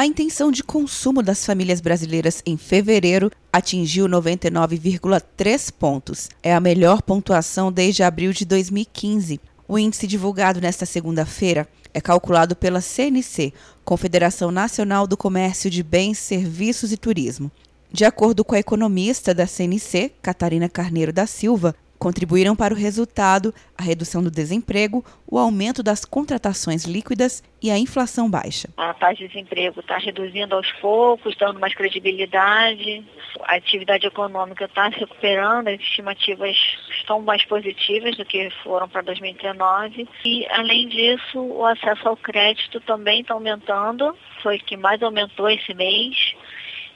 A intenção de consumo das famílias brasileiras em fevereiro atingiu 99,3 pontos. É a melhor pontuação desde abril de 2015. O índice divulgado nesta segunda-feira é calculado pela CNC, Confederação Nacional do Comércio de Bens, Serviços e Turismo. De acordo com a economista da CNC, Catarina Carneiro da Silva, contribuíram para o resultado a redução do desemprego, o aumento das contratações líquidas e a inflação baixa. A taxa de desemprego está reduzindo aos poucos, dando mais credibilidade, a atividade econômica está se recuperando, as estimativas estão mais positivas do que foram para 2019 e, além disso, o acesso ao crédito também está aumentando, foi o que mais aumentou esse mês.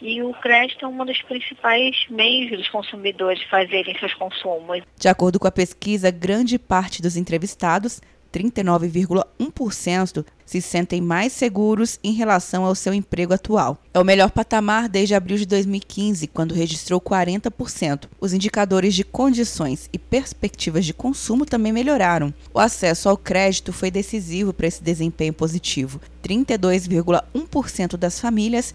E o crédito é um dos principais meios dos consumidores fazerem seus consumos. De acordo com a pesquisa, grande parte dos entrevistados 39,1% se sentem mais seguros em relação ao seu emprego atual. É o melhor patamar desde abril de 2015, quando registrou 40%. Os indicadores de condições e perspectivas de consumo também melhoraram. O acesso ao crédito foi decisivo para esse desempenho positivo. 32,1% das famílias